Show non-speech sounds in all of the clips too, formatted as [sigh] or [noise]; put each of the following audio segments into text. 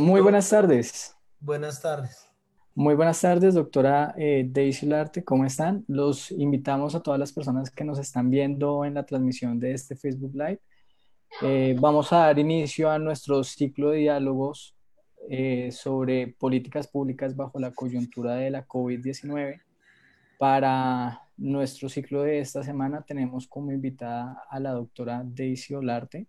Muy buenas tardes. Buenas tardes. Muy buenas tardes, doctora eh, Daisy Larte, ¿cómo están? Los invitamos a todas las personas que nos están viendo en la transmisión de este Facebook Live. Eh, vamos a dar inicio a nuestro ciclo de diálogos eh, sobre políticas públicas bajo la coyuntura de la COVID-19. Para nuestro ciclo de esta semana tenemos como invitada a la doctora Daisy Olarte.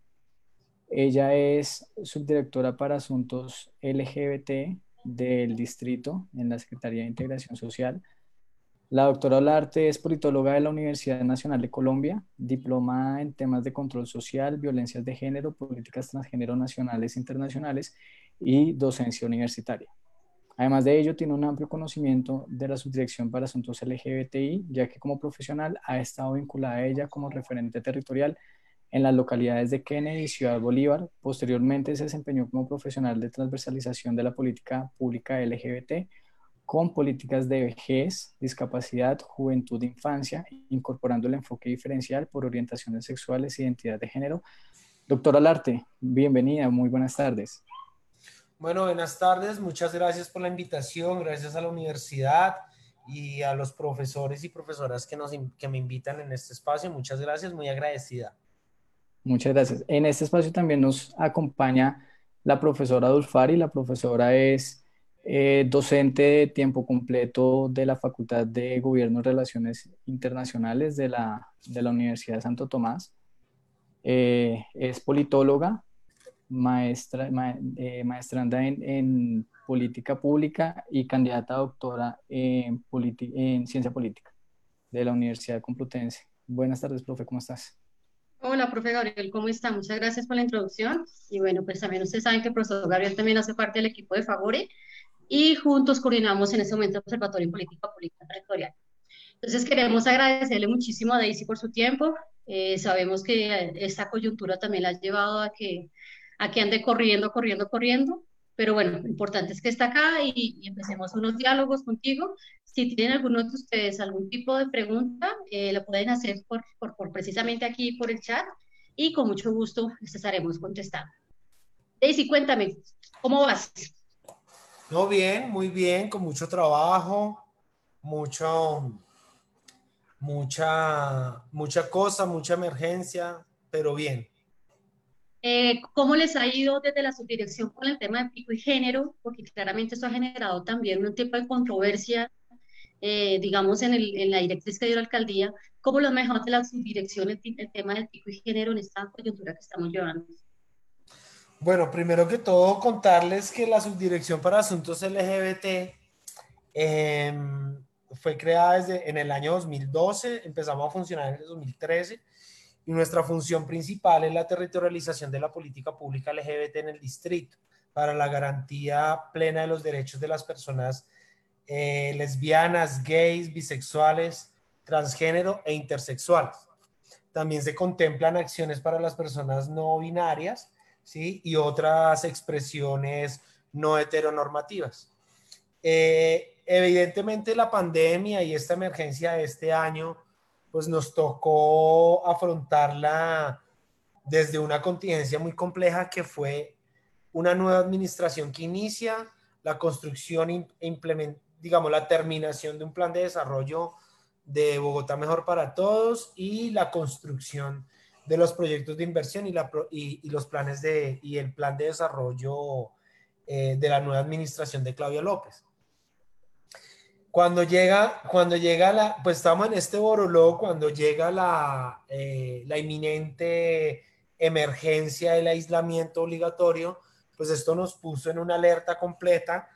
Ella es subdirectora para asuntos LGBT del distrito en la Secretaría de Integración Social. La doctora Olarte es politóloga de la Universidad Nacional de Colombia, diplomada en temas de control social, violencias de género, políticas transgénero nacionales e internacionales y docencia universitaria. Además de ello, tiene un amplio conocimiento de la Subdirección para Asuntos LGBTI, ya que como profesional ha estado vinculada a ella como referente territorial en las localidades de Kennedy y Ciudad Bolívar. Posteriormente se desempeñó como profesional de transversalización de la política pública LGBT con políticas de vejez, discapacidad, juventud e infancia, incorporando el enfoque diferencial por orientaciones sexuales e identidad de género. Doctora Larte, bienvenida, muy buenas tardes. Bueno, buenas tardes, muchas gracias por la invitación, gracias a la universidad y a los profesores y profesoras que, nos, que me invitan en este espacio, muchas gracias, muy agradecida. Muchas gracias. En este espacio también nos acompaña la profesora Dulfari. La profesora es eh, docente de tiempo completo de la Facultad de Gobierno y Relaciones Internacionales de la, Universidad de Santo Tomás. Eh, es politóloga, maestra, eh, maestranda en, política pública y candidata a doctora en ciencia política de la Universidad Complutense. Buenas tardes, profe, ¿cómo estás? Hola, profe Gabriel, ¿cómo está? Muchas gracias por la introducción. Y bueno, pues también ustedes saben que el profesor Gabriel también hace parte del equipo de Favore y juntos coordinamos en este momento el Observatorio en Política Pública Territorial. Entonces queremos agradecerle muchísimo a Daisy por su tiempo. Eh, sabemos que esta coyuntura también la ha llevado a que, a que ande corriendo, corriendo, corriendo. Pero bueno, lo importante es que está acá y, y empecemos unos diálogos contigo si tienen alguno de ustedes algún tipo de pregunta, eh, lo pueden hacer por, por, precisamente aquí por el chat y con mucho gusto les estaremos contestando. Daisy, cuéntame, ¿cómo vas? No, bien, muy bien, con mucho trabajo, mucho, mucha, mucha cosa, mucha emergencia, pero bien. Eh, ¿Cómo les ha ido desde la subdirección con el tema de pico y género? Porque claramente eso ha generado también un tipo de controversia eh, digamos, en, el, en, la directriz que dio la alcaldía, ¿cómo lo mejor de la subdirección el, tema del pico y género en esta coyuntura que estamos llevando? Bueno, primero que todo, contarles que la subdirección para asuntos LGBT em, fue creada desde en el año 2012, empezamos a funcionar en el 2013 y nuestra función principal es la territorialización de la política pública LGBT en el distrito para la garantía plena de los derechos de las personas eh, lesbianas, gays, bisexuales, transgénero e intersexuales. También se contemplan acciones para las personas no binarias ¿sí? y otras expresiones no heteronormativas. Eh, evidentemente la pandemia y esta emergencia de este año pues nos tocó afrontarla desde una contingencia muy compleja que fue una nueva administración que inicia la construcción e digamos, la terminación de un plan de desarrollo de Bogotá Mejor para Todos y la construcción de los proyectos de inversión y, los planes de, y el plan de desarrollo eh, de la nueva administración de Claudia López. Cuando llega, cuando llega la, pues estamos en este cuando llega la, eh, la inminente emergencia del aislamiento obligatorio, pues esto nos puso en una alerta completa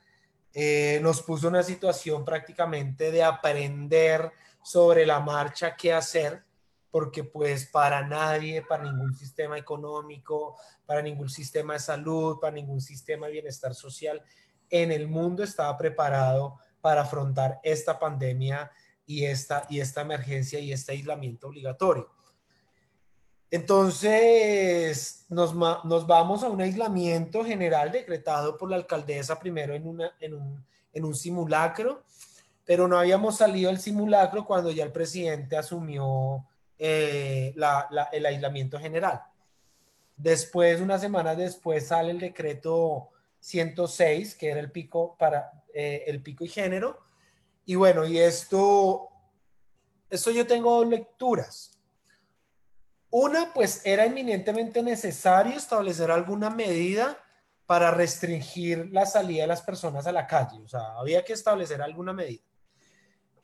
eh, nos puso una situación prácticamente de aprender sobre la marcha qué hacer, porque pues para nadie, para ningún sistema económico, para ningún sistema de salud, para ningún sistema de bienestar social en el mundo estaba preparado para afrontar esta pandemia y esta, y esta emergencia y este aislamiento obligatorio. Entonces, nos, vamos a un aislamiento general decretado por la alcaldesa primero en, una, en, un, en un simulacro, pero no habíamos salido del simulacro cuando ya el presidente asumió eh, el aislamiento general. Después, unas semanas después, sale el decreto 106, que era el pico para eh, el pico y género. Y bueno, y esto, esto yo tengo lecturas. Una, pues era eminentemente necesario establecer alguna medida para restringir la salida de las personas a la calle. O sea, había que establecer alguna medida.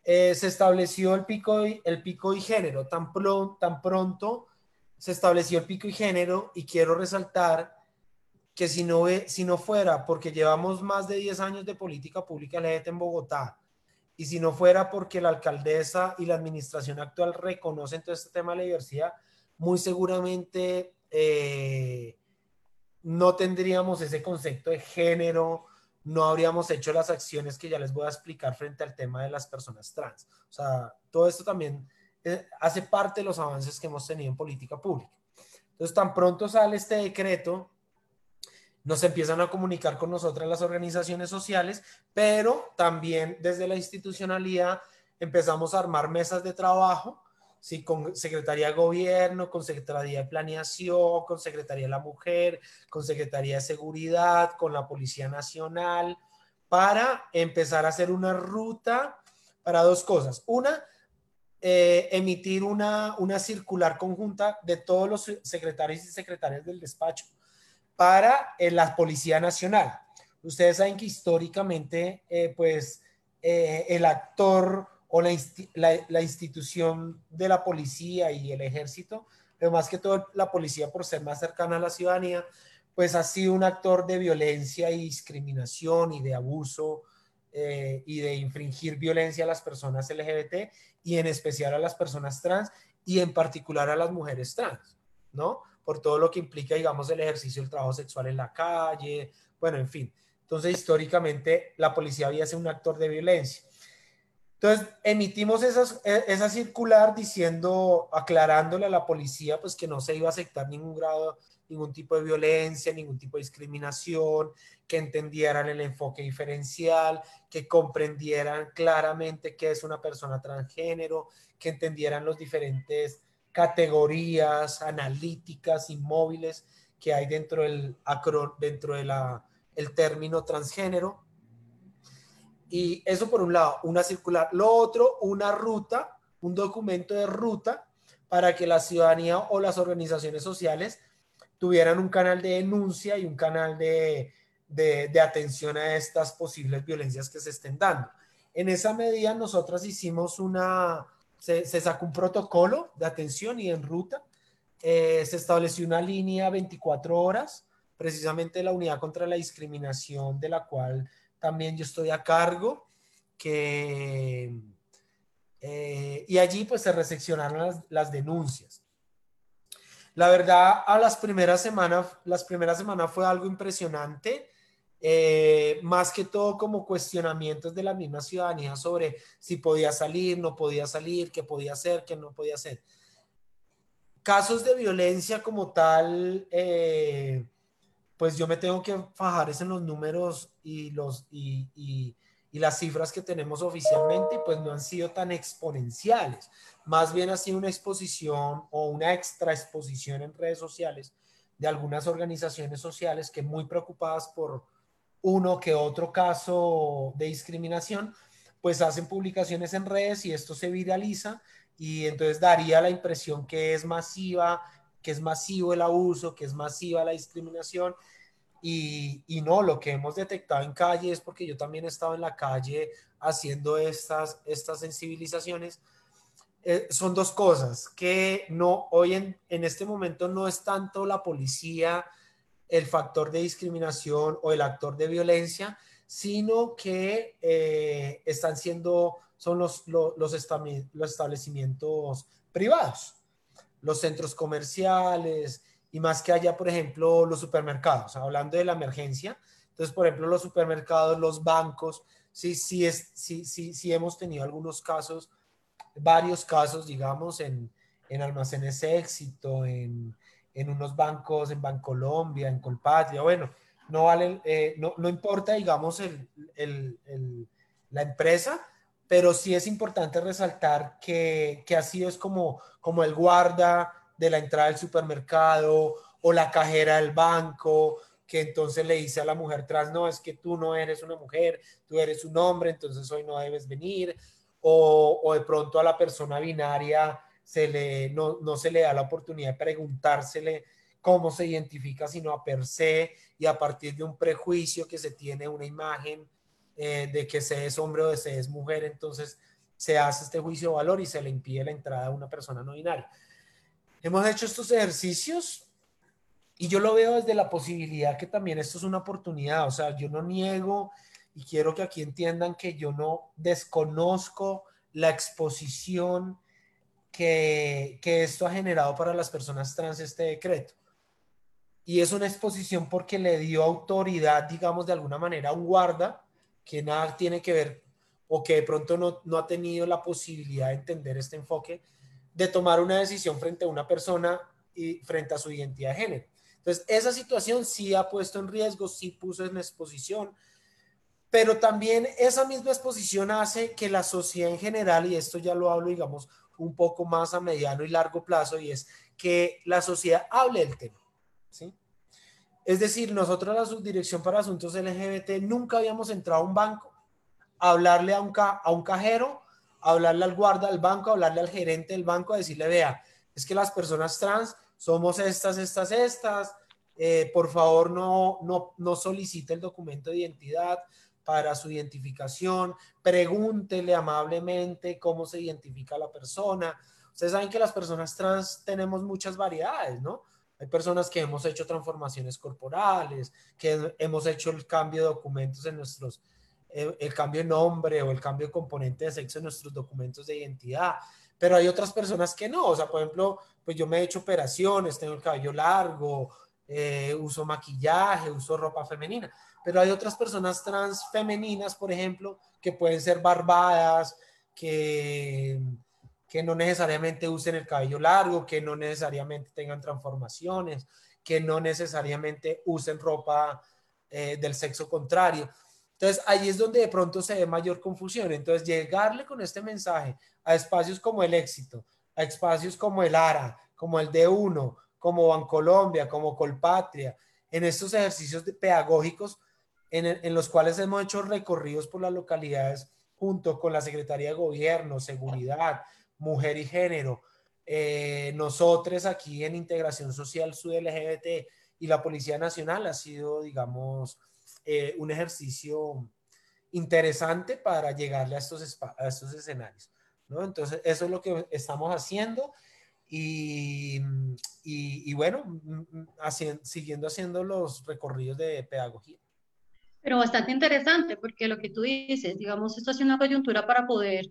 Eh, se estableció el pico, y, el pico y género. Tan, tan pronto se estableció el pico y género y quiero resaltar que si no, si no fuera porque llevamos más de 10 años de política pública en Bogotá y si no fuera porque la alcaldesa y la administración actual reconocen todo este tema de la diversidad, muy seguramente eh, no tendríamos ese concepto de género, no habríamos hecho las acciones que ya les voy a explicar frente al tema de las personas trans. O sea, todo esto también eh, hace parte de los avances que hemos tenido en política pública. Entonces, tan pronto sale este decreto, nos empiezan a comunicar con nosotras las organizaciones sociales, pero también desde la institucionalidad empezamos a armar mesas de trabajo con Secretaría de Gobierno, con Secretaría de Planeación, con Secretaría de la Mujer, con Secretaría de Seguridad, con la Policía Nacional, para empezar a hacer una ruta para dos cosas. Una, eh, emitir una, una circular conjunta de todos los secretarios y secretarias del despacho para eh, la Policía Nacional. Ustedes saben que históricamente, eh, pues, el actor o la, institución de la policía y el ejército, pero más que todo la policía por ser más cercana a la ciudadanía, pues ha sido un actor de violencia y discriminación y de abuso eh, y de infringir violencia a las personas LGBT y en especial a las personas trans y en particular a las mujeres trans, ¿no? Por todo lo que implica, digamos, el ejercicio del trabajo sexual en la calle, bueno, en fin. Entonces, históricamente, la policía había sido un actor de violencia. Entonces, emitimos esa circular diciendo, aclarándole a la policía, pues que no se iba a aceptar ningún grado, ningún tipo de violencia, ningún tipo de discriminación, que entendieran el enfoque diferencial, que comprendieran claramente qué es una persona transgénero, que entendieran las diferentes categorías analíticas, inmóviles que hay dentro del, dentro de la, el término transgénero y eso por un lado, una circular. Lo otro, una ruta, un documento de ruta para que la ciudadanía o las organizaciones sociales tuvieran un canal de denuncia y un canal de, de, atención a estas posibles violencias que se estén dando. En esa medida, nosotras hicimos una, se, sacó un protocolo de atención y en ruta. Eh, se estableció una línea 24 horas, precisamente la unidad contra la discriminación, de la cual también yo estoy a cargo, que, eh, y allí pues se reseccionaron las, denuncias. La verdad, a las primeras semanas, las primeras semanas fue algo impresionante, eh, más que todo como cuestionamientos de la misma ciudadanía sobre si podía salir, no podía salir, qué podía hacer, qué no podía hacer. Casos de violencia como tal, eh, pues yo me tengo que fajar en los números y, los, y, y, las cifras que tenemos oficialmente, pues no han sido tan exponenciales. Más bien ha sido una exposición o una extra exposición en redes sociales de algunas organizaciones sociales que muy preocupadas por uno que otro caso de discriminación, pues hacen publicaciones en redes y esto se viraliza y entonces daría la impresión que es masiva, que es masivo el abuso, que es masiva la discriminación y, no, lo que hemos detectado en calle es porque yo también he estado en la calle haciendo estas, estas sensibilizaciones. Eh, son dos cosas, que no, hoy en, en este momento no es tanto la policía el factor de discriminación o el actor de violencia, sino que eh, están siendo, son los, los, los, establecimientos privados, los centros comerciales, y más que haya, por ejemplo, los supermercados, hablando de la emergencia. Entonces, por ejemplo, los supermercados, los bancos, sí, sí, es, sí, sí, sí hemos tenido algunos casos, varios casos, digamos, en, en almacenes éxito, en, en unos bancos, en Bancolombia, en Colpatria, bueno, no vale, eh, no, no, importa, digamos, el, el, el, la empresa, pero sí es importante resaltar que, que así es como, como el guarda, de la entrada del supermercado o la cajera del banco que entonces le dice a la mujer trans, no, es que tú no eres una mujer, tú eres un hombre, entonces hoy no debes venir, o, o de pronto a la persona binaria se le, no, no se le da la oportunidad de preguntársele cómo se identifica, sino a per se y a partir de un prejuicio que se tiene una imagen eh, de que se es hombre o de se es mujer, entonces se hace este juicio de valor y se le impide la entrada a una persona no binaria. Hemos hecho estos ejercicios y yo lo veo desde la posibilidad que también esto es una oportunidad, o sea, yo no niego y quiero que aquí entiendan que yo no desconozco la exposición que, que esto ha generado para las personas trans este decreto. Y es una exposición porque le dio autoridad, digamos, de alguna manera a un guarda que nada tiene que ver o que de pronto no, no ha tenido la posibilidad de entender este enfoque, de tomar una decisión frente a una persona y frente a su identidad de género. Entonces, esa situación sí ha puesto en riesgo, sí puso en exposición, pero también esa misma exposición hace que la sociedad en general, y esto ya lo hablo, digamos, un poco más a mediano y largo plazo, y es que la sociedad hable del tema. ¿sí? Es decir, nosotros la Subdirección para Asuntos LGBT nunca habíamos entrado a un banco a hablarle a un, a un cajero, a hablarle al guarda del banco, a hablarle al gerente del banco, a decirle, vea, es que las personas trans somos estas, estas, estas, eh, por favor no, no, no solicite el documento de identidad para su identificación, pregúntele amablemente cómo se identifica la persona. Ustedes saben que las personas trans tenemos muchas variedades, ¿no? Hay personas que hemos hecho transformaciones corporales, que hemos hecho el cambio de documentos en nuestros, eh, el cambio de nombre o el cambio de componente de sexo en nuestros documentos de identidad. Pero hay otras personas que no. O sea, por ejemplo, pues yo me he hecho operaciones, tengo el cabello largo, eh, uso maquillaje, uso ropa femenina. Pero hay otras personas trans femeninas, por ejemplo, que pueden ser barbadas, que que no necesariamente usen el cabello largo, que no necesariamente tengan transformaciones, que no necesariamente usen ropa eh, del sexo contrario. Entonces, ahí es donde de pronto se ve mayor confusión. Entonces, llegarle con este mensaje a espacios como el éxito, a espacios como el ARA, como el D1, como Bancolombia, como Colpatria, en estos ejercicios pedagógicos en, en los cuales hemos hecho recorridos por las localidades junto con la Secretaría de Gobierno, Seguridad, mujer y género. Eh, nosotros aquí en Integración Social Sud LGBT y la Policía Nacional ha sido, digamos, eh, un ejercicio interesante para llegarle a estos, a estos escenarios. ¿no? Entonces, eso es lo que estamos haciendo y, y, bueno, siguiendo haciendo los recorridos de pedagogía. Pero bastante interesante, porque lo que tú dices, digamos, esto es una coyuntura para poder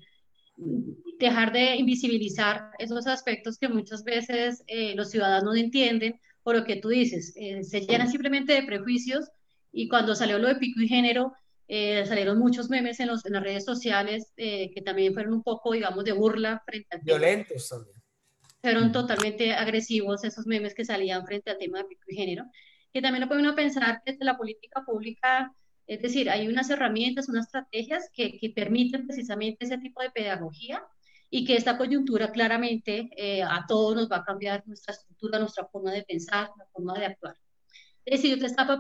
dejar de invisibilizar esos aspectos que muchas veces eh, los ciudadanos no entienden, por lo que tú dices, eh, se llenan simplemente de prejuicios y cuando salió lo de pico y género, eh, salieron muchos memes en, los, en las redes sociales que también fueron un poco, digamos, de burla frente al Violentos también. Fueron totalmente agresivos esos memes que salían frente al tema de pico y género, que también lo puede uno pensar desde la política pública es decir, hay unas herramientas, unas estrategias que, permiten precisamente ese tipo de pedagogía y que esta coyuntura claramente eh, a todos nos va a cambiar nuestra estructura, nuestra forma de pensar, la forma de actuar. Es decir, yo te estaba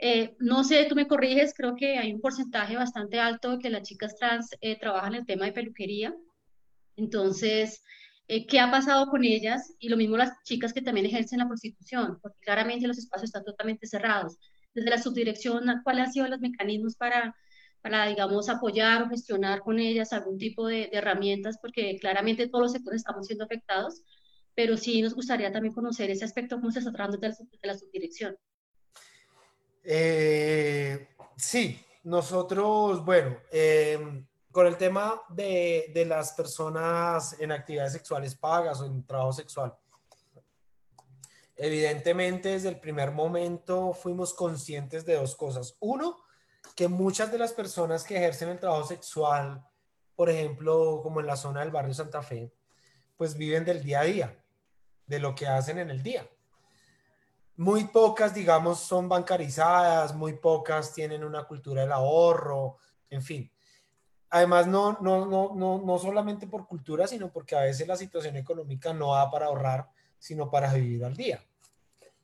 eh, no sé, tú me corriges, creo que hay un porcentaje bastante alto de que las chicas trans eh, trabajan el tema de peluquería. Entonces, ¿qué ha pasado con ellas? Y lo mismo las chicas que también ejercen la prostitución, porque claramente los espacios están totalmente cerrados desde la subdirección, cuáles han sido los mecanismos para, para, digamos, apoyar o gestionar con ellas algún tipo de, herramientas, porque claramente todos los sectores estamos siendo afectados, pero sí nos gustaría también conocer ese aspecto, cómo se está tratando desde la, subdirección. Eh, sí, nosotros, bueno, em, con el tema de, de, las personas en actividades sexuales pagas o en trabajo sexual, Evidentemente, desde el primer momento fuimos conscientes de dos cosas. Uno, que muchas de las personas que ejercen el trabajo sexual, por ejemplo, como en la zona del barrio Santa Fe, pues viven del día a día, de lo que hacen en el día. Muy pocas, digamos, son bancarizadas, muy pocas tienen una cultura del ahorro, en fin. Además, no, no, no, no, no solamente por cultura, sino porque a veces la situación económica no da para ahorrar, sino para vivir al día.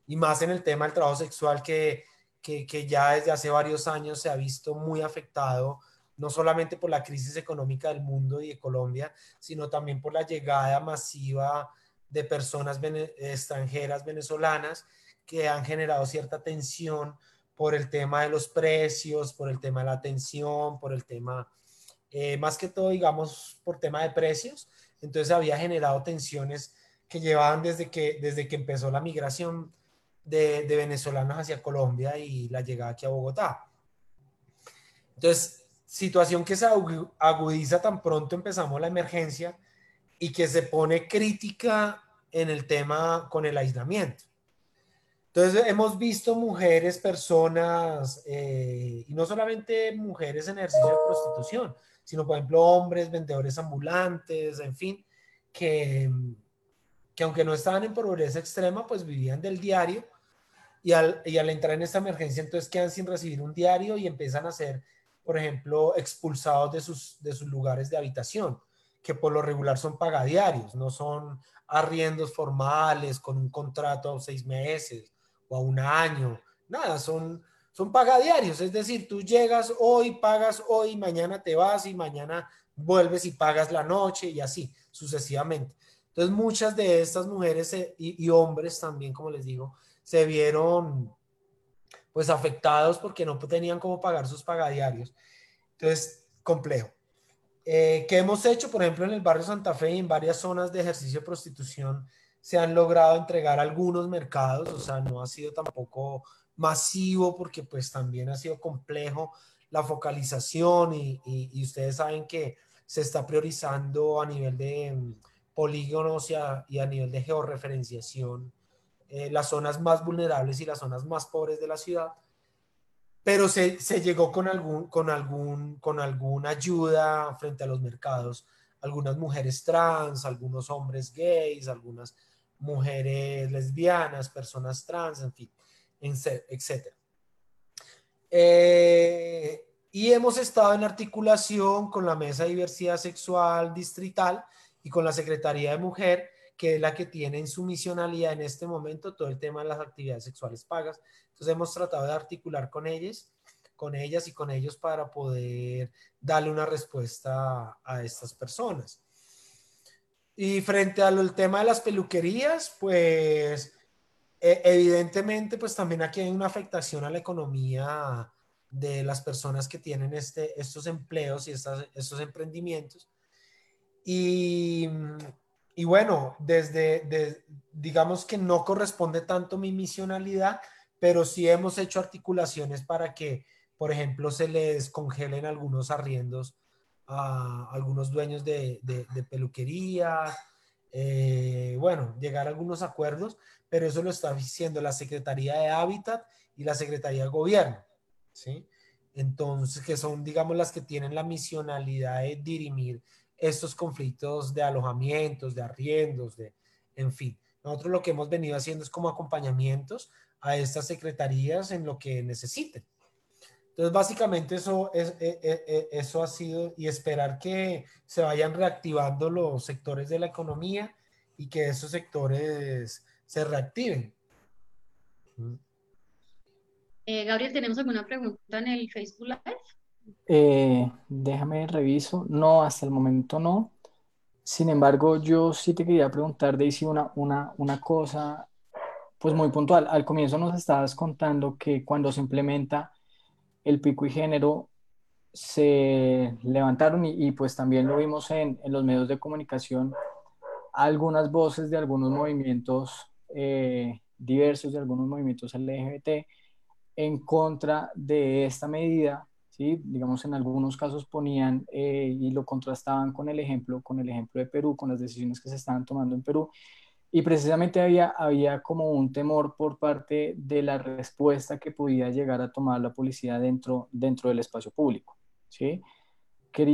y más en el tema del trabajo sexual que, que, que ya desde hace varios años se ha visto muy afectado no solamente por la crisis económica del mundo y de Colombia, sino también por la llegada masiva de personas extranjeras venezolanas que han generado cierta tensión por el tema de los precios, por el tema de la atención, por el tema, eh, más que todo, digamos, por tema de precios. Entonces había generado tensiones que llevaban desde que, desde que empezó la migración de, de venezolanos hacia Colombia y la llegada aquí a Bogotá. Entonces, situación que se agudiza tan pronto empezamos la emergencia y que se pone crítica en el tema con el aislamiento. Entonces hemos visto mujeres, personas, eh, y no solamente mujeres en ejercicio de prostitución, sino por ejemplo hombres, vendedores ambulantes, en fin, que, que aunque no estaban en pobreza extrema, pues vivían del diario. Y al, entrar en esta emergencia entonces quedan sin recibir un diario y empiezan a ser, por ejemplo, expulsados de sus, de sus lugares de habitación, que por lo regular son pagadiarios, no son arriendos formales con un contrato a seis meses o a un año, nada, son, son pagadiarios, es decir, tú llegas hoy, pagas hoy, mañana te vas y mañana vuelves y pagas la noche y así sucesivamente. Entonces muchas de estas mujeres y, y hombres también, como les digo, se vieron pues afectados porque no tenían cómo pagar sus pagadiarios. Entonces, complejo. Eh, ¿Qué hemos hecho? Por ejemplo, en el barrio Santa Fe y en varias zonas de ejercicio de prostitución se han logrado entregar algunos mercados, o sea, no ha sido tampoco masivo porque pues también ha sido complejo la focalización y, y, ustedes saben que se está priorizando a nivel de polígonos y a, nivel de georreferenciación eh, las zonas más vulnerables y las zonas más pobres de la ciudad pero se, se, llegó con, algún, con, algún, con alguna ayuda frente a los mercados. Algunas mujeres trans, algunos hombres gays, algunas mujeres lesbianas, personas trans, en fin, etc. Eh, y hemos estado en articulación con la Mesa de Diversidad Sexual Distrital y con la Secretaría de Mujer, que es la que tiene en su misionalidad en este momento todo el tema de las actividades sexuales pagas. Entonces hemos tratado de articular con ellas, con ellas y con ellos para poder darle una respuesta a estas personas. Y frente al tema de las peluquerías, pues e, evidentemente, pues también aquí hay una afectación a la economía de las personas que tienen este, estos empleos y estos emprendimientos. Y, bueno, desde, digamos que no corresponde tanto mi misionalidad, pero sí hemos hecho articulaciones para que, por ejemplo, se les congelen algunos arriendos a algunos dueños de, peluquería, eh, bueno, llegar a algunos acuerdos, pero eso lo está diciendo la Secretaría de Hábitat y la Secretaría de Gobierno, ¿sí? Entonces, que son, digamos, las que tienen la misionalidad de dirimir estos conflictos de alojamientos, de arriendos, de, en fin. Nosotros lo que hemos venido haciendo es como acompañamientos a estas secretarías en lo que necesiten. Entonces, básicamente eso, es, eh, eh, eh, eso ha sido y esperar que se vayan reactivando los sectores de la economía y que esos sectores se reactiven. Gabriel, ¿tenemos alguna pregunta en el Facebook Live? Déjame reviso. No, hasta el momento no. Sin embargo, yo sí te quería preguntar, Daisy, una, una, una cosa pues muy puntual. Al comienzo nos estabas contando que cuando se implementa el pico y género, se levantaron y, pues también lo vimos en, en, los medios de comunicación, algunas voces de algunos movimientos eh, diversos, de algunos movimientos LGBT, en contra de esta medida, ¿sí? digamos en algunos casos ponían eh, y lo contrastaban con el ejemplo, con el ejemplo de Perú, con las decisiones que se estaban tomando en Perú, y precisamente había, había como un temor por parte de la respuesta que podía llegar a tomar la policía dentro, dentro del espacio público. ¿sí?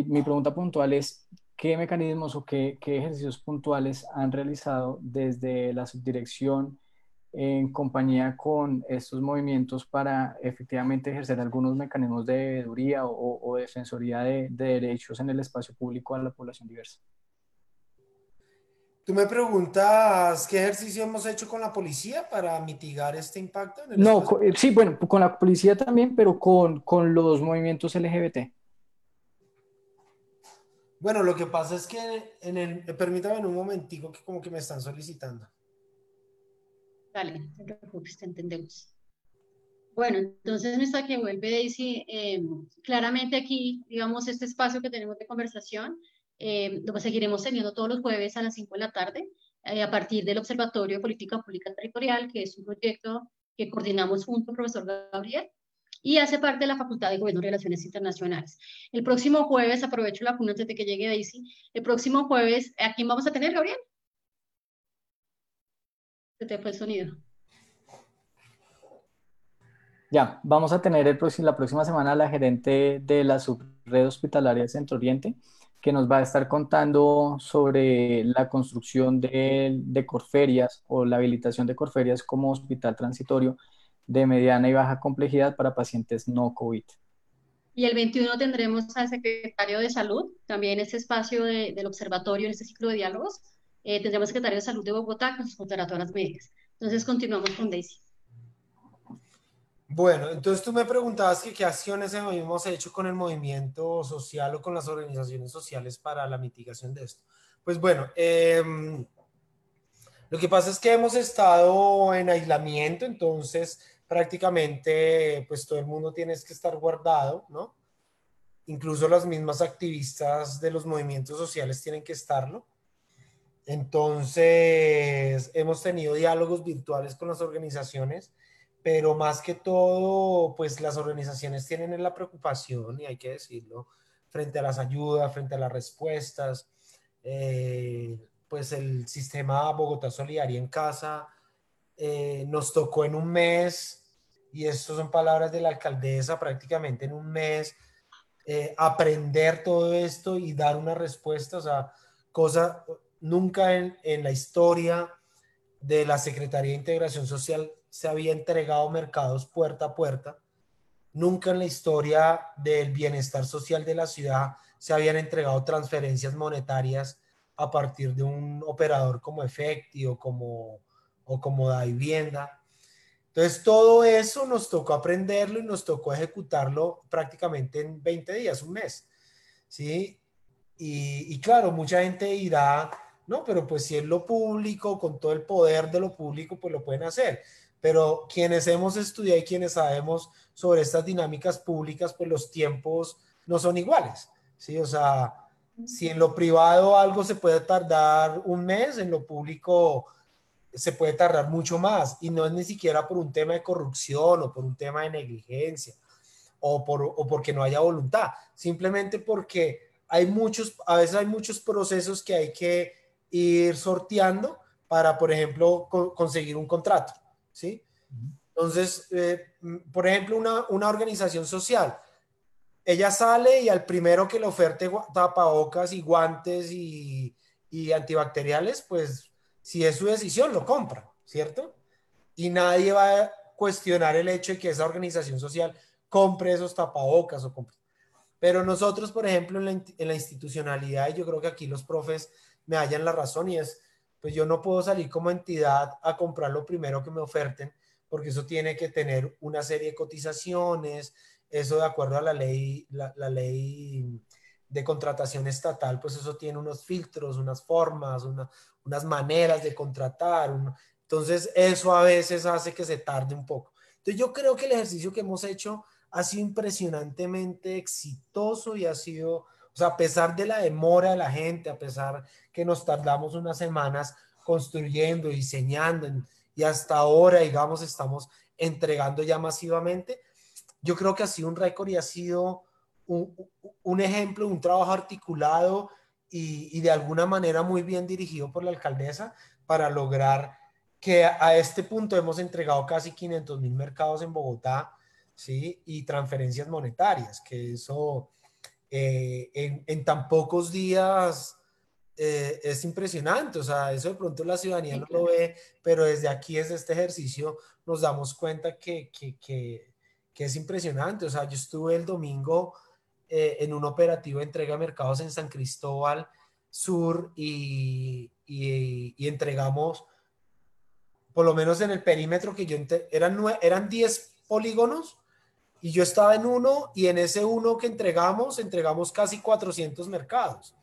Mi pregunta puntual es, ¿qué mecanismos o qué, qué ejercicios puntuales han realizado desde la subdirección en compañía con estos movimientos para efectivamente ejercer algunos mecanismos de debeduría o, o defensoría de, de derechos en el espacio público a la población diversa? Tú me preguntas qué ejercicio hemos hecho con la policía para mitigar este impacto. no, sí, bueno, con la policía también, pero con, con los movimientos LGBT. Bueno, lo que pasa es que en el, permítame en un momentico que como que me están solicitando. Dale, te entendemos. Bueno, entonces nuestra que vuelve Daisy, eh, claramente aquí, digamos, este espacio que tenemos de conversación, eh, lo seguiremos teniendo todos los jueves a las 5 de la tarde, eh, a partir del Observatorio de Política Pública Territorial, que es un proyecto que coordinamos junto al profesor Gabriel, y hace parte de la Facultad de Gobierno y Relaciones Internacionales. El próximo jueves, aprovecho la cuna antes de que llegue Daisy, el próximo jueves, ¿a quién vamos a tener, Gabriel? Se te fue el sonido. Ya, vamos a tener el la próxima semana la gerente de la subred hospitalaria Centro Oriente, que nos va a estar contando sobre la construcción de, de Corferias o la habilitación de Corferias como hospital transitorio de mediana y baja complejidad para pacientes no COVID. Y el 21 tendremos al secretario de Salud, también ese espacio del observatorio, en este ciclo de diálogos. Eh, tendremos secretario de Salud de Bogotá, contará todas las medidas. Entonces, continuamos con Daisy. Bueno, entonces tú me preguntabas que qué acciones hemos hecho con el movimiento social o con las organizaciones sociales para la mitigación de esto. Pues bueno, em, lo que pasa es que hemos estado en aislamiento, entonces prácticamente pues todo el mundo tiene que estar guardado, ¿no? Incluso las mismas activistas de los movimientos sociales tienen que estarlo. Entonces, hemos tenido diálogos virtuales con las organizaciones, pero más que todo, pues las organizaciones tienen la preocupación, y hay que decirlo, frente a las ayudas, frente a las respuestas. Eh, pues el sistema Bogotá Solidaria en Casa eh, nos tocó en un mes y esto son palabras de la alcaldesa, prácticamente en un mes, eh, aprender todo esto y dar una respuesta, o sea, cosa nunca en, en, la historia de la Secretaría de Integración Social se había entregado mercados puerta a puerta, nunca en la historia del bienestar social de la ciudad se habían entregado transferencias monetarias a partir de un operador como Efecti o como, o como Da Vivienda. Entonces, todo eso nos tocó aprenderlo y nos tocó ejecutarlo prácticamente en 20 días, un mes. ¿Sí? Y, y, claro, mucha gente dirá, no, pero pues si es lo público, con todo el poder de lo público, pues lo pueden hacer. Pero quienes hemos estudiado y quienes sabemos sobre estas dinámicas públicas, pues los tiempos no son iguales. ¿sí? O sea, si en lo privado algo se puede tardar un mes, en lo público se puede tardar mucho más y no es ni siquiera por un tema de corrupción o por un tema de negligencia o, por, o porque no haya voluntad, simplemente porque hay muchos, a veces hay muchos procesos que hay que ir sorteando para, por ejemplo, conseguir un contrato, ¿sí? Entonces, eh, por ejemplo, una, una organización social, ella sale y al primero que le oferte tapabocas y guantes y, y antibacteriales, pues si es su decisión, lo compra, ¿cierto? Y nadie va a cuestionar el hecho de que esa organización social compre esos tapabocas o compre. Pero nosotros, por ejemplo, en la, institucionalidad, y yo creo que aquí los profes me hallan la razón y es, pues yo no puedo salir como entidad a comprar lo primero que me oferten, porque eso tiene que tener una serie de cotizaciones, eso de acuerdo a la ley, la, la ley de contratación estatal, pues eso tiene unos filtros, unas formas, una, unas maneras de contratar. entonces, eso a veces hace que se tarde un poco. Entonces, yo creo que el ejercicio que hemos hecho ha sido impresionantemente exitoso y ha sido, o sea, a pesar de la demora de la gente, a pesar que nos tardamos unas semanas construyendo, diseñando y hasta ahora, digamos, estamos entregando ya masivamente, yo creo que ha sido un récord y ha sido un, un ejemplo, un trabajo articulado y, de alguna manera muy bien dirigido por la alcaldesa para lograr que a este punto hemos entregado casi 500 mil mercados en Bogotá, ¿sí? Y transferencias monetarias, que eso eh, en, en, tan pocos días eh, es impresionante, o sea, eso de pronto la ciudadanía no lo ve, pero desde aquí, desde este ejercicio, nos damos cuenta que, que, que, que es impresionante, o sea, yo estuve el domingo eh, en un operativo de entrega de mercados en San Cristóbal Sur y, y, entregamos, por lo menos en el perímetro que yo, eran, eran 10 polígonos y yo estaba en uno y en ese uno que entregamos, entregamos casi 400 mercados.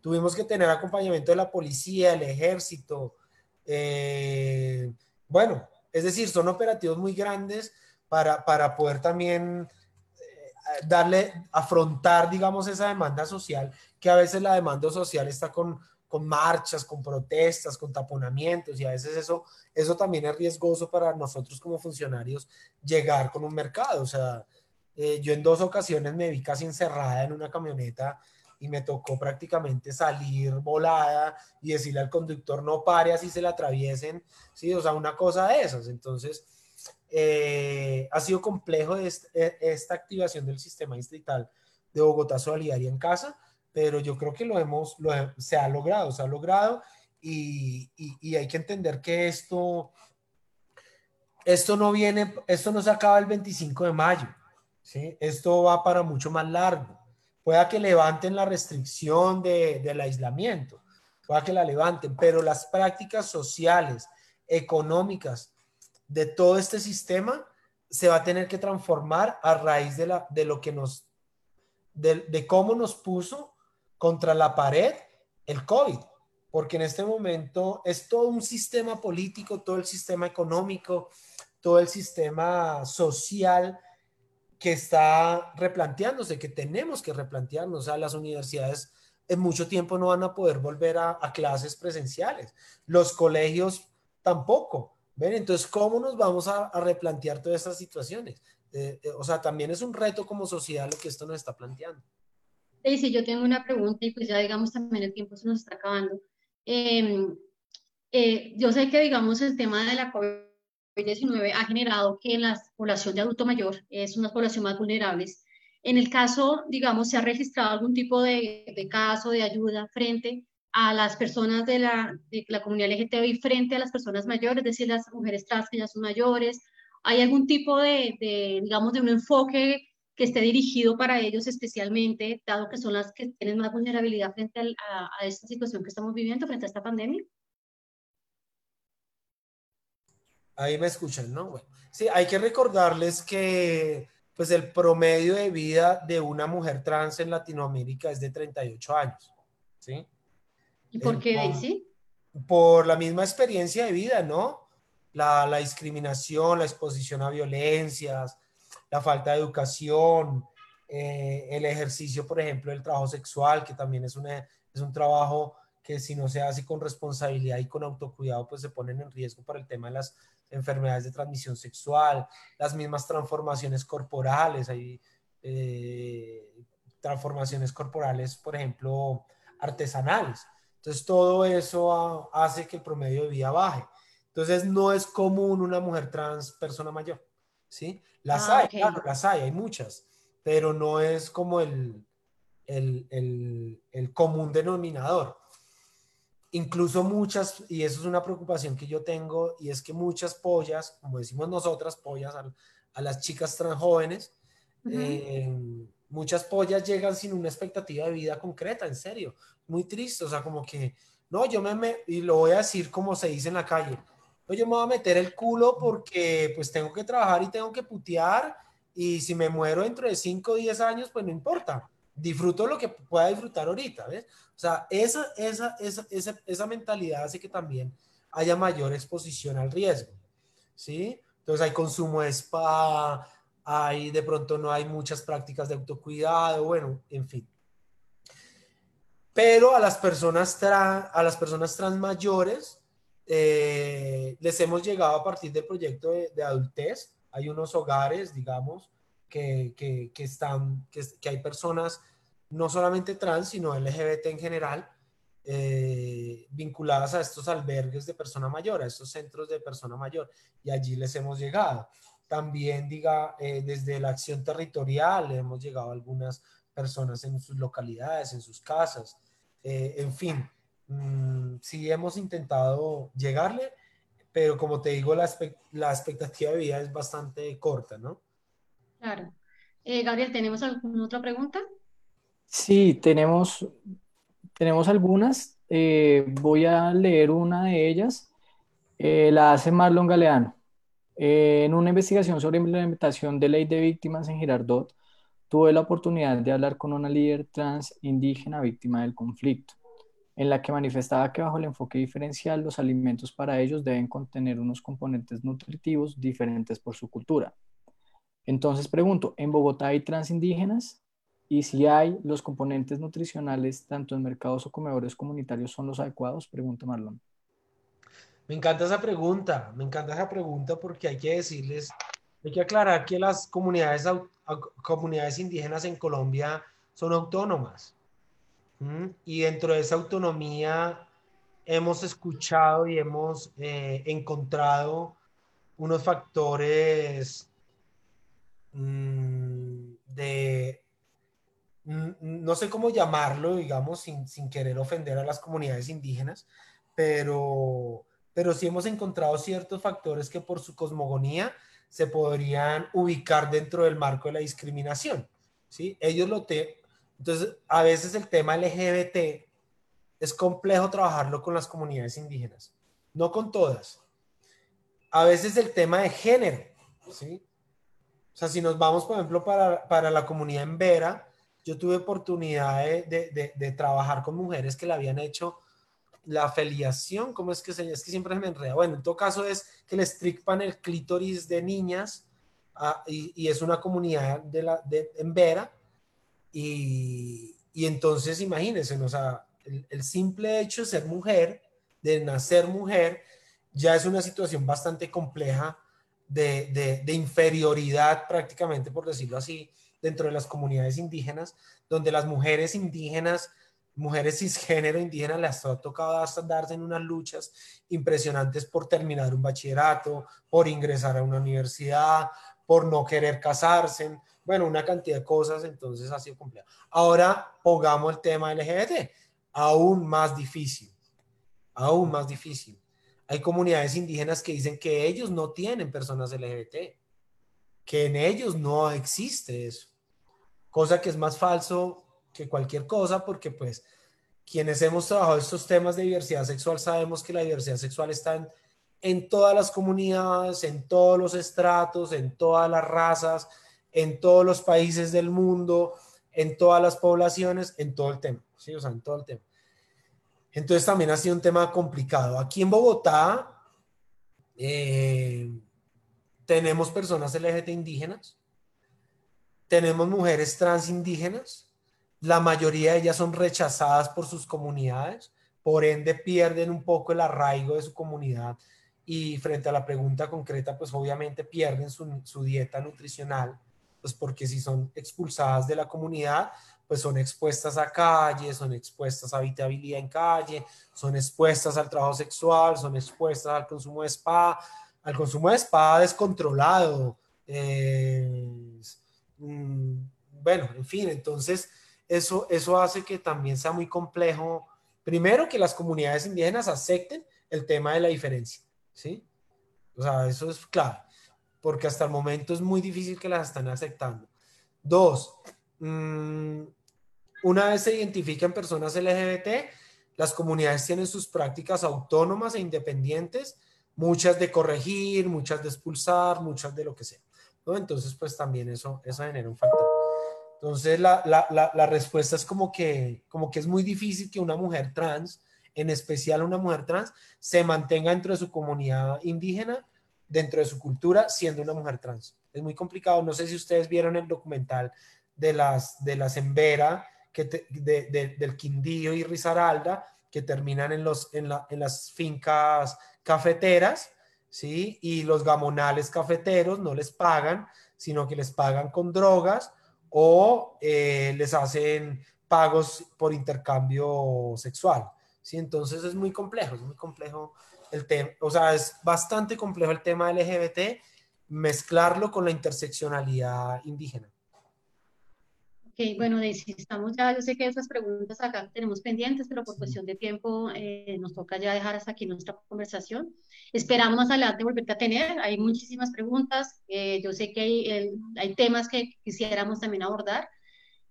Tuvimos que tener acompañamiento de la policía, el ejército. Eh, bueno, es decir, son operativos muy grandes para, para poder también eh, darle, afrontar, digamos, esa demanda social, que a veces la demanda social está con, con marchas, con protestas, con taponamientos y a veces eso, eso también es riesgoso para nosotros como funcionarios llegar con un mercado. O sea, eh, yo en dos ocasiones me vi casi encerrada en una camioneta y me tocó prácticamente salir volada y decirle al conductor no pare así se la atraviesen, sí, o sea, una cosa de esas. Entonces, eh, ha sido complejo e, esta activación del sistema distrital de Bogotá Solidaria en casa, pero yo creo que lo hemos, lo, se ha logrado, se ha logrado y, y, hay que entender que esto, esto no viene, esto no se acaba el 25 de mayo, ¿sí? Esto va para mucho más largo. Pueda que levanten la restricción de, del aislamiento, pueda que la levanten, pero las prácticas sociales, económicas de todo este sistema se va a tener que transformar a raíz de, la, de lo que nos, de, de cómo nos puso contra la pared el COVID, porque en este momento es todo un sistema político, todo el sistema económico, todo el sistema social que está replanteándose, que tenemos que replantearnos. O sea, las universidades en mucho tiempo no van a poder volver a, clases presenciales, los colegios tampoco. ¿Ven? Entonces, ¿cómo nos vamos a, replantear todas estas situaciones? Eh, eh, o sea, también es un reto como sociedad lo que esto nos está planteando. Daisy, yo tengo una pregunta y pues ya digamos también el tiempo se nos está acabando. Em, eh, yo sé que digamos el tema de la COVID-19 ha generado que la población de adulto mayor es una población más vulnerable. En el caso, digamos, se ha registrado algún tipo de, de caso de ayuda frente a las personas de la, de la comunidad LGTBI frente a las personas mayores, es decir, las mujeres trans que ya son mayores. ¿Hay algún tipo de, de digamos, de un enfoque que esté dirigido para ellos especialmente, dado que son las que tienen más vulnerabilidad frente a, a, esta situación que estamos viviendo, frente a esta pandemia? Ahí me escuchan, ¿no? Bueno, sí, hay que recordarles que pues el promedio de vida de una mujer trans en Latinoamérica es de 38 años, ¿sí? ¿Y por qué, Daisy? Por la misma experiencia de vida, ¿no? La, la discriminación, la exposición a violencias, la falta de educación, eh, el ejercicio, por ejemplo, del trabajo sexual, que también es, una, es un trabajo que si no se hace con responsabilidad y con autocuidado, pues se ponen en riesgo para el tema de las enfermedades de transmisión sexual, las mismas transformaciones corporales, hay eh, transformaciones corporales, por ejemplo, artesanales. Entonces, todo eso hace que el promedio de vida baje. Entonces, no es común una mujer trans persona mayor. ¿Sí? Las ah, hay, claro, las hay, hay muchas, pero no es como el, el, el, común denominador. Incluso muchas, y eso es una preocupación que yo tengo, y es que muchas pollas, como decimos nosotras, pollas a, las chicas trans jóvenes, eh, muchas pollas llegan sin una expectativa de vida concreta, en serio, muy triste, o sea, como que, no, yo me, me, y lo voy a decir como se dice en la calle, pues yo me voy a meter el culo porque pues tengo que trabajar y tengo que putear y si me muero dentro de 5 o 10 años, pues no importa. Disfruto lo que pueda disfrutar ahorita, ¿ves? O sea, esa, esa, esa, esa, esa mentalidad hace que también haya mayor exposición al riesgo, ¿sí? Entonces hay consumo de spa, hay de pronto no hay muchas prácticas de autocuidado, bueno, en fin. Pero a las personas, trans, a las personas trans mayores, eh, les hemos llegado a partir del proyecto de, adultez. Hay unos hogares, digamos, que, que, están, que, hay personas no solamente trans, sino LGBT en general, eh, vinculadas a estos albergues de persona mayor, a estos centros de persona mayor, y allí les hemos llegado. También, diga, eh, desde la acción territorial hemos llegado a algunas personas en sus localidades, en sus casas, en fin, Mm, sí hemos intentado llegarle, pero como te digo, la, la expectativa de vida es bastante corta, ¿no? Claro. Eh, Gabriel, ¿tenemos alguna otra pregunta? Sí, tenemos, tenemos algunas. eh, voy a leer una de ellas. Eh, la hace Marlon Galeano. Eh, en una investigación sobre implementación de ley de víctimas en Girardot, tuve la oportunidad de hablar con una líder trans indígena víctima del conflicto, en la que manifestaba que bajo el enfoque diferencial los alimentos para ellos deben contener unos componentes nutritivos diferentes por su cultura. Entonces pregunto, ¿en Bogotá hay trans indígenas? Y si hay, ¿los componentes nutricionales tanto en mercados o comedores comunitarios son los adecuados? Pregunta Marlon. Me encanta esa pregunta, me encanta esa pregunta porque hay que decirles, hay que aclarar que las comunidades, comunidades indígenas en Colombia son autónomas. Y dentro de esa autonomía hemos escuchado y hemos eh, encontrado unos factores mm, de, no sé cómo llamarlo, digamos, sin, sin, querer ofender a las comunidades indígenas, pero pero sí hemos encontrado ciertos factores que por su cosmogonía se podrían ubicar dentro del marco de la discriminación. ¿sí? Ellos lo te... Entonces, a veces el tema LGBT es complejo trabajarlo con las comunidades indígenas, no con todas. A veces el tema de género, ¿sí? O sea, si nos vamos, por ejemplo, para, para la comunidad en Vera, yo tuve oportunidad de, de, trabajar con mujeres que le habían hecho la afiliación, ¿cómo es que se Es que siempre me enreda. Bueno, en todo caso es que le estripan el clítoris de niñas ah, y, es una comunidad de la, de, en Vera. Y, entonces imagínense, o sea, el, simple hecho de ser mujer, de nacer mujer, ya es una situación bastante compleja de, de inferioridad prácticamente, por decirlo así, dentro de las comunidades indígenas, donde las mujeres indígenas mujeres cisgénero indígenas les ha tocado darse en unas luchas impresionantes por terminar un bachillerato, por ingresar a una universidad, por no querer casarse, bueno, una cantidad de cosas, entonces ha sido complejo. Ahora pongamos el tema LGBT, aún más difícil, aún más difícil. Hay comunidades indígenas que dicen que ellos no tienen personas LGBT, que en ellos no existe eso, cosa que es más falso que cualquier cosa, porque pues quienes hemos trabajado estos temas de diversidad sexual sabemos que la diversidad sexual está en, todas las comunidades, en todos los estratos, en todas las razas, en todos los países del mundo, en todas las poblaciones, en todo el tema, ¿sí? O sea, en todo el tema. Entonces también ha sido un tema complicado. Aquí en Bogotá eh, tenemos personas LGBT indígenas, tenemos mujeres trans indígenas, la mayoría de ellas son rechazadas por sus comunidades, por ende pierden un poco el arraigo de su comunidad y frente a la pregunta concreta, pues obviamente pierden su, dieta nutricional, pues porque si son expulsadas de la comunidad, pues son expuestas a calle, son expuestas a habitabilidad en calle, son expuestas al trabajo sexual, son expuestas al consumo de spa, al consumo de spa descontrolado. Eh, mm, bueno, en fin, entonces eso, eso hace que también sea muy complejo, primero que las comunidades indígenas acepten el tema de la diferencia, ¿sí? O sea, eso es clave, porque hasta el momento es muy difícil que las están aceptando. Dos, mm, una vez se identifican personas LGBT, las comunidades tienen sus prácticas autónomas e independientes, muchas de corregir, muchas de expulsar, muchas de lo que sea. Entonces, pues también eso, eso genera un factor. Entonces, la, la, la, respuesta es como que, como que es muy difícil que una mujer trans, en especial una mujer trans, se mantenga dentro de su comunidad indígena, dentro de su cultura, siendo una mujer trans. Es muy complicado. No sé si ustedes vieron el documental de las, de las Embera, que de, del Quindío y Risaralda, que terminan en, los, en, la, en las fincas cafeteras, ¿sí? Y los gamonales cafeteros no les pagan, sino que les pagan con drogas o eh, les hacen pagos por intercambio sexual. ¿sí? Entonces es muy complejo, es muy complejo el tema, o sea, es bastante complejo el tema LGBT, mezclarlo con la interseccionalidad indígena. Ok, bueno, estamos ya, yo sé que esas preguntas acá tenemos pendientes, pero por cuestión de tiempo eh, nos toca ya dejar hasta aquí nuestra conversación. Esperamos más adelante volverte a tener, hay muchísimas preguntas, eh, yo sé que hay, hay temas que quisiéramos también abordar,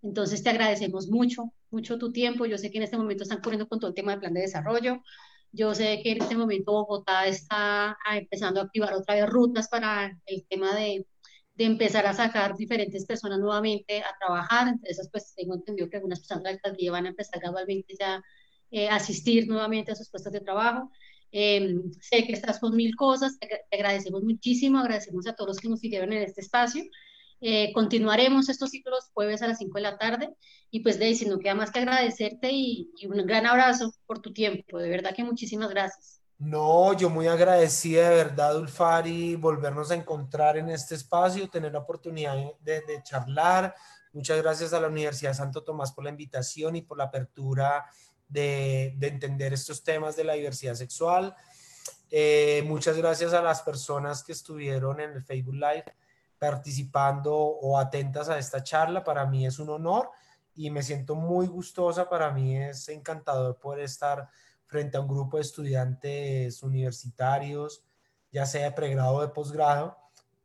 Entonces te agradecemos mucho, mucho tu tiempo. Yo sé que en este momento están corriendo con todo el tema del plan de desarrollo. Yo sé que en este momento Bogotá está ah, empezando a activar otra vez rutas para el tema de, de empezar a sacar diferentes personas nuevamente a trabajar. Entre esas, pues tengo entendido que algunas personas de la alcaldía van a empezar gradualmente ya eh, asistir nuevamente a sus puestos de trabajo. Em, sé que estás con mil cosas, te, agradecemos muchísimo, agradecemos a todos los que nos siguieron en este espacio. Eh, continuaremos estos ciclos jueves a las 5 de la tarde y pues Daisy, no queda más que agradecerte y, y, un gran abrazo por tu tiempo, de verdad que muchísimas gracias. No, yo muy agradecida de verdad, Ulfari, volvernos a encontrar en este espacio, tener la oportunidad de, de charlar. Muchas gracias a la Universidad de Santo Tomás por la invitación y por la apertura de, entender estos temas de la diversidad sexual. Eh, muchas gracias a las personas que estuvieron en el Facebook Live participando o atentas a esta charla. Para mí es un honor y me siento muy gustosa. Para mí es encantador poder estar frente a un grupo de estudiantes universitarios, ya sea de pregrado o de posgrado,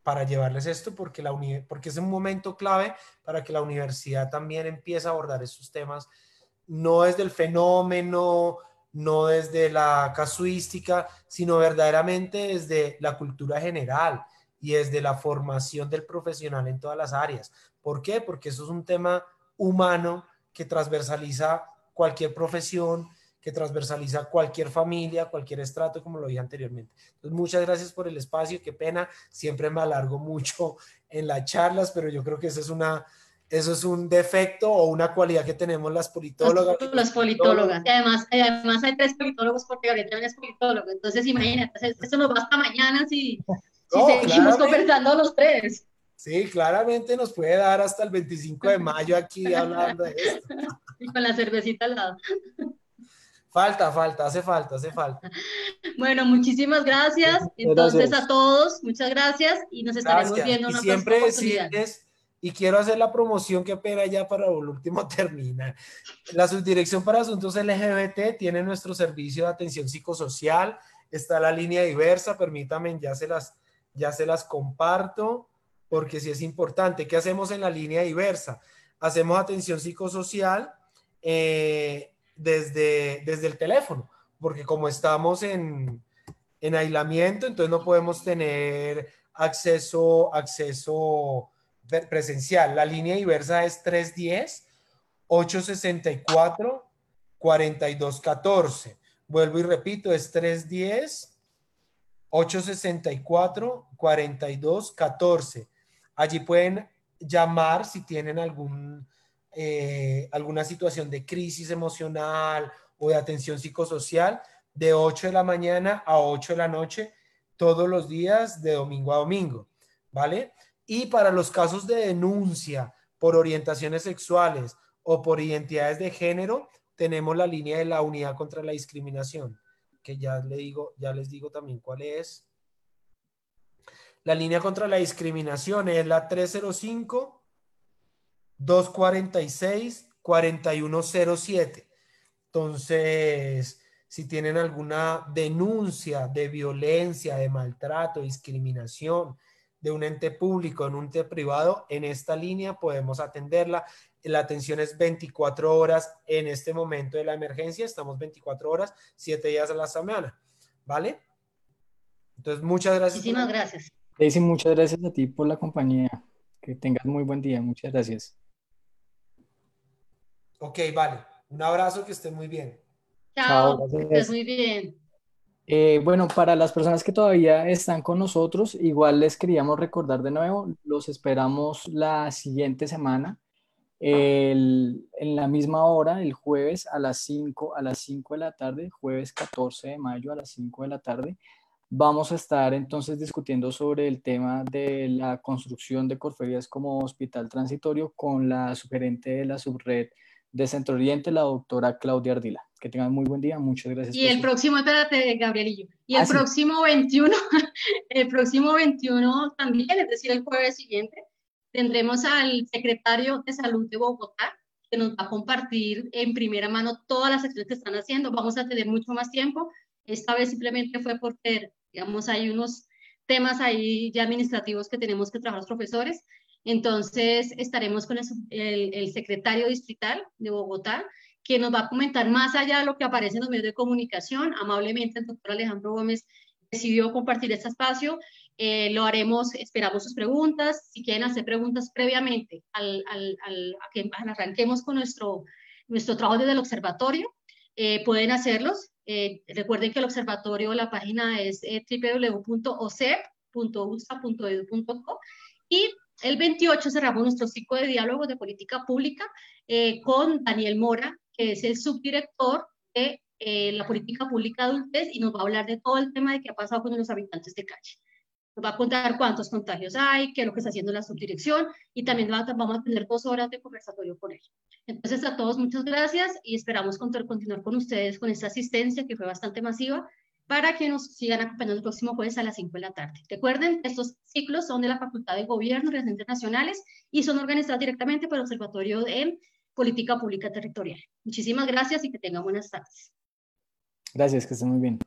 para llevarles esto, porque, la porque es un momento clave para que la universidad también empiece a abordar estos temas no desde el fenómeno, no desde la casuística, sino verdaderamente desde la cultura general y desde la formación del profesional en todas las áreas. ¿Por qué? Porque eso es un tema humano que transversaliza cualquier profesión, que transversaliza cualquier familia, cualquier estrato, como lo dije anteriormente. Entonces, muchas gracias por el espacio, qué pena, siempre me alargo mucho en las charlas, pero yo creo que esa es una eso es un defecto o una cualidad que tenemos las politólogas. Los, politólogas. Y además, además hay tres politólogos porque Gabriel también es politólogo. Entonces, imagínate, eso nos va hasta mañana si, seguimos conversando los tres. Sí, claramente nos puede dar hasta el 25 de mayo aquí hablando de esto. [laughs] Y con la cervecita al lado. Falta, falta, hace falta, hace falta. Bueno, muchísimas gracias. Entonces a todos, muchas gracias y nos estaremos viendo en una siempre decirles y quiero hacer la promoción, que pena ya para el último [laughs] terminar. La Subdirección para Asuntos LGBT tiene nuestro servicio de atención psicosocial, está la línea diversa, permítanme, ya se las, ya se las comparto, porque sí es importante. ¿Qué hacemos en la línea diversa? Hacemos atención psicosocial eh, desde, desde el teléfono, porque como estamos en, en aislamiento, entonces no podemos tener acceso, acceso presencial. La línea diversa es 310-864-4214. Vuelvo y repito, es 310-864-4214. Allí pueden llamar si tienen algún, eh, alguna situación de crisis emocional o de atención psicosocial de 8 de la mañana a 8 de la noche todos los días de domingo a domingo, ¿vale? Y para los casos de denuncia por orientaciones sexuales o por identidades de género, tenemos la línea de la unidad contra la discriminación, que ya, les digo también cuál es. La línea contra la discriminación es la 305 246 4107. Entonces, si tienen alguna denuncia de violencia, de maltrato, discriminación, de un ente público en un ente privado, en esta línea podemos atenderla. La atención es 24 horas en este momento de la emergencia, estamos 24 horas, 7 días a la semana, ¿vale? Entonces, muchas gracias. Muchísimas gracias. Daisy, muchas gracias a ti por la compañía. Que tengas muy buen día. Muchas gracias. Ok, vale. Un abrazo, que esté muy bien. Chao, que estés muy bien. Eh, bueno, para las personas que todavía están con nosotros, igual les queríamos recordar de nuevo, los esperamos la siguiente semana, en la misma hora, el jueves a las 5, a las 5 de la tarde, jueves 14 de mayo a las 5 de la tarde. Vamos a estar entonces discutiendo sobre el tema de la construcción de Corferias como hospital transitorio con la sugerente de la subred de Centro Oriente, la doctora Claudia Ardila. Que tengan muy buen día, muchas gracias. Y el próximo, espérate, Gabrielillo, y el ah, próximo 21, [laughs] el próximo 21 también, es decir, el jueves siguiente, tendremos al secretario de Salud de Bogotá, que nos va a compartir en primera mano todas las acciones que están haciendo. Vamos a tener mucho más tiempo. Esta vez simplemente fue porque, digamos, hay unos temas ahí ya administrativos que tenemos que trabajar los profesores Entonces, estaremos con el, el, secretario distrital de Bogotá, que nos va a comentar más allá de lo que aparece en los medios de comunicación. Amablemente, el doctor Alejandro Gómez decidió compartir este espacio. Eh, lo haremos, esperamos sus preguntas. Si quieren hacer preguntas previamente al, al, al a que arranquemos con nuestro, nuestro trabajo desde el observatorio, eh, pueden hacerlos. Eh, recuerden que el observatorio, la página es eh, www.ocep.usa.edu.co y el 28 cerramos nuestro ciclo de diálogo de política pública con Daniel Mora, que es el subdirector de la política pública adultez y nos va a hablar de todo el tema de qué ha pasado con los habitantes de calle. Nos va a contar cuántos contagios hay, qué es lo que está haciendo la subdirección y también vamos a tener dos horas de conversatorio con él. Entonces, a todos muchas gracias y esperamos continuar con ustedes con esta asistencia que fue bastante masiva para que nos sigan acompañando el próximo jueves a las 5 de la tarde. Recuerden, estos ciclos son de la Facultad de Gobierno y Relaciones Internacionales y son organizados directamente por el Observatorio de Política Pública Territorial. Muchísimas gracias y que tengan buenas tardes. Gracias, que estén muy bien.